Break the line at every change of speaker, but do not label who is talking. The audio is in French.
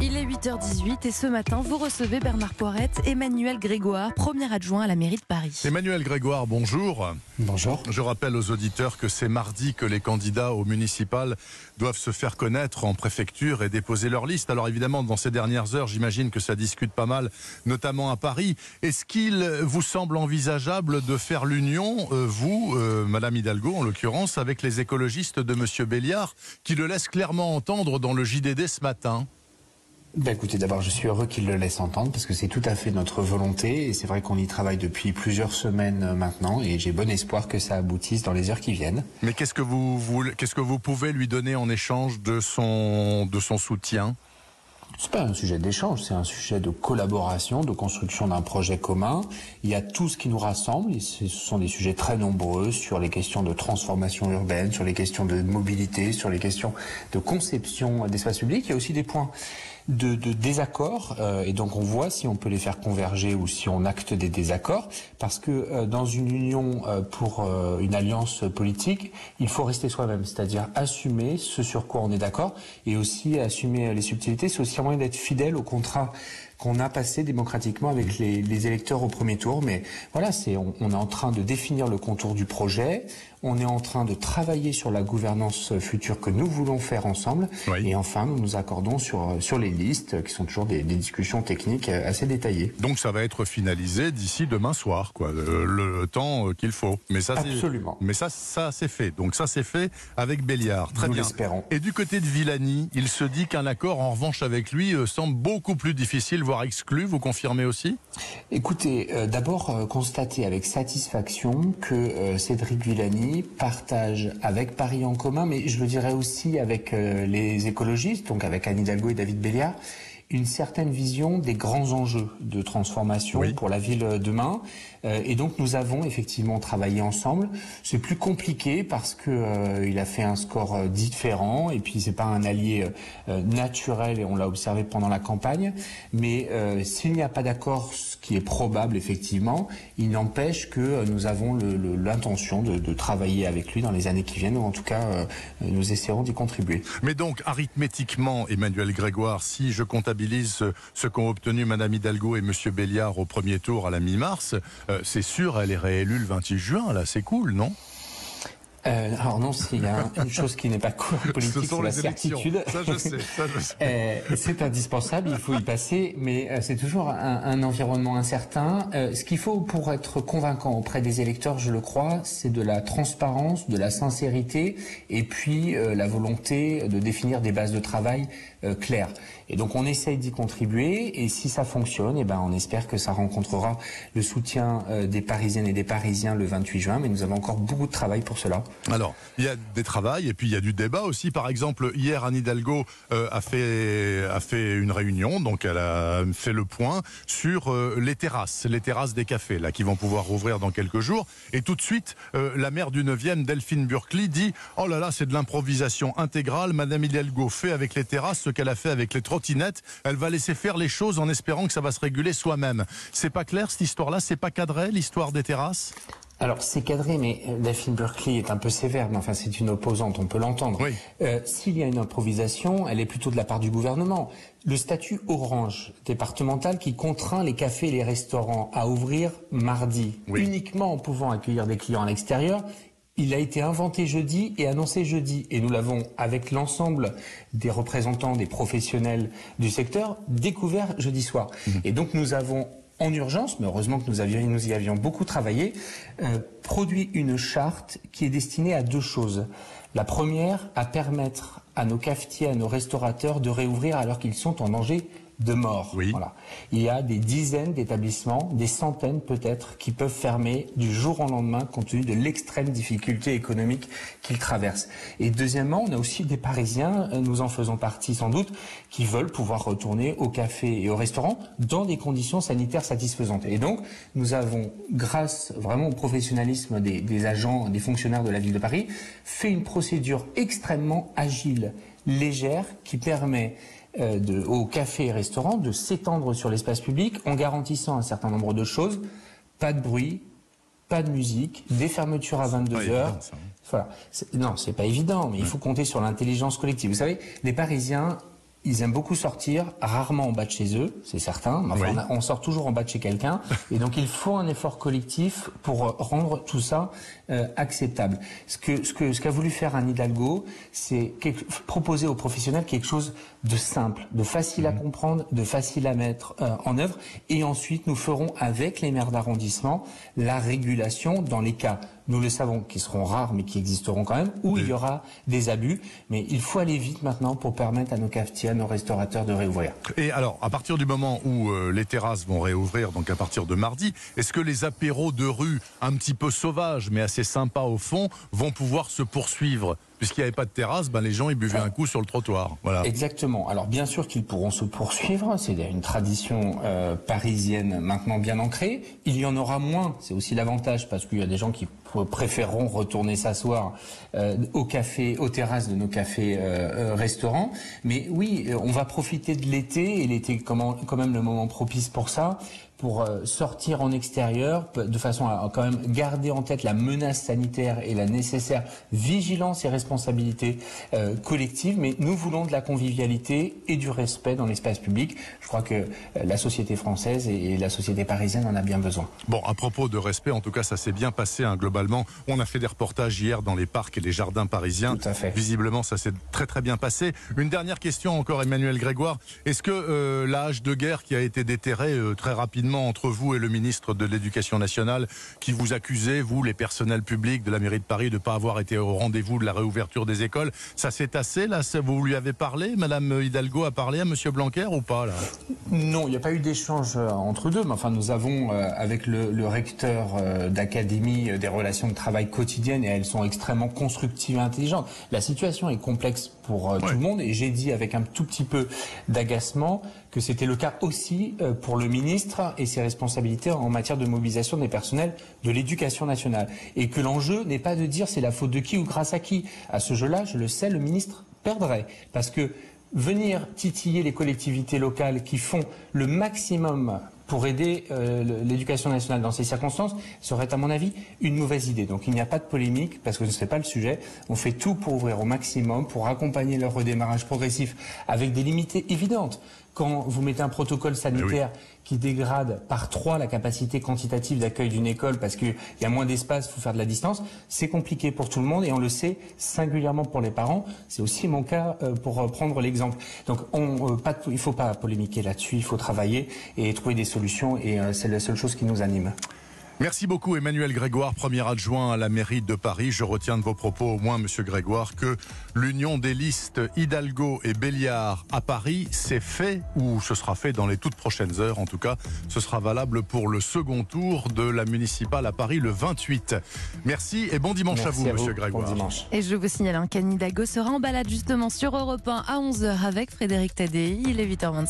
Il est 8h18 et ce matin, vous recevez Bernard Poirette, Emmanuel Grégoire, premier adjoint à la mairie de Paris.
Emmanuel Grégoire, bonjour.
Bonjour.
Je rappelle aux auditeurs que c'est mardi que les candidats au municipal doivent se faire connaître en préfecture et déposer leur liste. Alors évidemment, dans ces dernières heures, j'imagine que ça discute pas mal, notamment à Paris. Est-ce qu'il vous semble envisageable de faire l'union, euh, vous, euh, Madame Hidalgo en l'occurrence, avec les écologistes de Monsieur Béliard, qui le laisse clairement entendre dans le JDD ce matin?
Ben écoutez, d'abord, je suis heureux qu'il le laisse entendre parce que c'est tout à fait notre volonté et c'est vrai qu'on y travaille depuis plusieurs semaines euh, maintenant et j'ai bon espoir que ça aboutisse dans les heures qui viennent.
Mais qu'est-ce que vous, vous qu'est-ce que vous pouvez lui donner en échange de son de son soutien?
C'est pas un sujet d'échange, c'est un sujet de collaboration, de construction d'un projet commun. Il y a tout ce qui nous rassemble. Ce sont des sujets très nombreux sur les questions de transformation urbaine, sur les questions de mobilité, sur les questions de conception d'espace public. Il y a aussi des points de, de désaccords euh, et donc on voit si on peut les faire converger ou si on acte des désaccords parce que euh, dans une union euh, pour une alliance politique il faut rester soi-même c'est-à-dire assumer ce sur quoi on est d'accord et aussi assumer les subtilités c'est aussi un moyen d'être fidèle au contrat qu'on a passé démocratiquement avec les, les, électeurs au premier tour. Mais voilà, c'est on, on, est en train de définir le contour du projet. On est en train de travailler sur la gouvernance future que nous voulons faire ensemble. Oui. Et enfin, nous nous accordons sur sur les listes, qui sont toujours des, des discussions techniques assez détaillées.
Donc ça va être finalisé d'ici demain soir, quoi, le, le temps qu'il faut.
Mais ça, absolument.
Mais ça, ça c'est fait. Donc ça c'est fait avec Béliard. Très
nous
bien.
l'espérons.
Et du côté de Villani, il se dit qu'un accord, en revanche, avec lui, semble beaucoup plus difficile exclu, vous confirmez aussi?
Écoutez, euh, d'abord euh, constater avec satisfaction que euh, Cédric Villani partage avec Paris en commun, mais je le dirais aussi avec euh, les écologistes, donc avec Anne Hidalgo et David Béliard, une certaine vision des grands enjeux de transformation
Oui.
pour la ville demain. Euh, et donc nous avons effectivement travaillé ensemble. C'est plus compliqué parce que euh, il a fait un score euh, différent et puis c'est pas un allié euh, naturel et on l'a observé pendant la campagne. Mais s'il n'y a pas d'accord, ce qui est probable effectivement, il n'empêche que nous avons l'intention de, de travailler avec lui dans les années qui viennent ou en tout cas nous essaierons d'y contribuer.
Mais donc, arithmétiquement, Emmanuel Grégoire, si je comptabilise ce- qu'ont obtenu Madame Hidalgo et Monsieur Béliard au premier tour à la mi-mars, euh, c'est sûr, elle est réélue le 28 juin, là, c'est cool, non?
Euh, alors non, s'il y a un- une chose qui n'est pas cool politique, c'est la certitude.
Ça, je sais, ça, je sais.
Euh, c'est indispensable, il faut y passer, mais euh, c'est toujours un, un environnement incertain. Euh, ce qu'il faut pour être convaincant auprès des électeurs, je le crois, c'est de la transparence, de la sincérité, et puis euh, la volonté de définir des bases de travail euh, claires. Et donc on essaye d'y contribuer, et si ça fonctionne, eh ben on espère que ça rencontrera le soutien euh, des Parisiennes et des Parisiens le 28 juin, mais nous avons encore beaucoup de travail pour cela.
Alors, il y a des travails et puis il y a du débat aussi. Par exemple, hier, Anne Hidalgo euh, a, fait, a fait une réunion, donc elle a fait le point sur euh, les terrasses, les terrasses des cafés, là, qui vont pouvoir rouvrir dans quelques jours. Et tout de suite, euh, la maire du 9e, Delphine Burkley, dit Oh là là, c'est de l'improvisation intégrale. Madame Hidalgo fait avec les terrasses ce qu'elle a fait avec les trottinettes. Elle va laisser faire les choses en espérant que ça va se réguler soi-même. C'est pas clair cette histoire-là C'est pas cadré, l'histoire des terrasses?
Alors c'est cadré, mais euh, Daphne Berkeley est un peu sévère, mais enfin c'est une opposante, on peut l'entendre.
Oui.
Euh, S'il y a une improvisation, elle est plutôt de la part du gouvernement. Le statut orange départemental qui contraint les cafés et les restaurants à ouvrir mardi,
Oui.
uniquement en pouvant accueillir des clients à l'extérieur, il a été inventé jeudi et annoncé jeudi. Et nous l'avons, avec l'ensemble des représentants, des professionnels du secteur, découvert jeudi soir. Et donc nous avons en urgence, mais heureusement que nous, y avions beaucoup travaillé, euh, produit une charte qui est destinée à deux choses. La première, à permettre à nos cafetiers, à nos restaurateurs de réouvrir alors qu'ils sont en danger de mort.
Oui.
Voilà. Il y a des dizaines d'établissements, des centaines peut-être, qui peuvent fermer du jour au lendemain compte tenu de l'extrême difficulté économique qu'ils traversent. Et deuxièmement, on a aussi des Parisiens, euh, nous en faisons partie sans doute, qui veulent pouvoir retourner au café et au restaurant dans des conditions sanitaires satisfaisantes. Et donc, nous avons, grâce vraiment au professionnalisme des, des agents, des fonctionnaires de la ville de Paris, fait une procédure extrêmement agile, légère, qui permet euh, de, aux cafés et restaurants de s'étendre sur l'espace public en garantissant un certain nombre de choses. Pas de bruit, pas de musique, des fermetures à 22
pas
heures.
évident, hein.
Voilà. Non, c'est pas évident, mais il faut compter sur l'intelligence collective. Vous savez, les Parisiens ils aiment beaucoup sortir, rarement en bas de chez eux, c'est certain. Enfin,
Oui.
on, a- on sort toujours en bas de chez quelqu'un. et donc, il faut un effort collectif pour euh, rendre tout ça euh, acceptable. Ce que ce que ce qu'a voulu faire Anne Hidalgo, c'est proposer aux professionnels quelque chose de simple, de facile à comprendre, de facile à mettre euh, en œuvre. Et ensuite, nous ferons avec les maires d'arrondissement la régulation dans les cas, nous le savons, qui seront rares mais qui existeront quand même, où il y aura des abus. Mais il faut aller vite maintenant pour permettre à nos cafetiers, à nos restaurateurs de réouvrir.
Et alors, à partir du moment où euh, les terrasses vont réouvrir, donc à partir de mardi, est-ce que les apéros de rue, un petit peu sauvages, mais assez sympas au fond, vont pouvoir se poursuivre? Puisqu'il n'y avait pas de terrasse, ben, les gens ils buvaient un coup sur le trottoir. Voilà.
Exactement. Alors bien sûr qu'ils pourront se poursuivre, c'est une tradition euh, parisienne maintenant bien ancrée. Il y en aura moins, c'est aussi l'avantage parce qu'il y a des gens qui préféreront retourner s'asseoir euh, au café, aux terrasses de nos cafés euh, euh, restaurants. Mais oui, euh, on va profiter de l'été et l'été est quand même le moment propice pour ça pour euh, sortir en extérieur de façon à, quand même garder en tête la menace sanitaire et la nécessaire vigilance et responsabilité euh, collective. Mais nous voulons de la convivialité et du respect dans l'espace public. Je crois que euh, la société française et, la société parisienne en a bien besoin.
Bon, à propos de respect, en tout cas, ça s'est bien passé hein, On a fait des reportages hier dans les parcs et les jardins parisiens.
Tout à fait.
Visiblement, ça s'est très très bien passé. Une dernière question encore, Emmanuel Grégoire. Est-ce que euh, hache de guerre qui a été déterrée euh, très rapidement entre vous et le ministre de l'Éducation nationale, qui vous accusait, vous, les personnels publics de la mairie de Paris, de ne pas avoir été au rendez-vous de la réouverture des écoles, ça s'est tassé là? Vous lui avez parlé? Madame Hidalgo a parlé à Monsieur Blanquer ou pas là?
Non, il n'y a pas eu d'échange euh, entre deux, mais enfin nous avons euh, avec le, le recteur d'académie des relations de travail quotidiennes et elles sont extrêmement constructives et intelligentes. La situation est complexe pour euh, tout le monde et j'ai dit avec un tout petit peu d'agacement que c'était le cas aussi euh, pour le ministre et ses responsabilités en matière de mobilisation des personnels de l'éducation nationale et que l'enjeu n'est pas de dire c'est la faute de qui ou grâce à qui. À ce jeu-là, je le sais, le ministre perdrait parce que venir titiller les collectivités locales qui font le maximum pour aider euh, l'éducation nationale dans ces circonstances serait à mon avis une mauvaise idée. Donc il n'y a pas de polémique parce que ce n'est pas le sujet. On fait tout pour ouvrir au maximum, pour accompagner leur redémarrage progressif avec des limites évidentes. Quand vous mettez un protocole sanitaire qui dégrade par trois la capacité quantitative d'accueil d'une école parce qu'il y a moins d'espace, il faut faire de la distance, c'est compliqué pour tout le monde et on le sait singulièrement pour les parents. C'est aussi mon cas euh, pour euh, prendre l'exemple. Donc on, euh, pas de- il ne faut pas polémiquer là-dessus, il faut travailler et trouver des solutions et c'est la seule chose qui nous anime.
Merci beaucoup Emmanuel Grégoire, premier adjoint à la mairie de Paris. Je retiens de vos propos au moins, Monsieur Grégoire, que l'union des listes Hidalgo et Béliard à Paris, c'est fait ou ce sera fait dans les toutes prochaines heures. En tout cas, ce sera valable pour le second tour de la municipale à Paris le 28. Merci et bon dimanche à vous,
à vous.
Monsieur
Bon
Grégoire.
dimanche.
Et je vous signale hein, qu'Anne Hidalgo sera en balade justement sur Europe 1 à 11h avec Frédéric Tadei. Il est 8h26.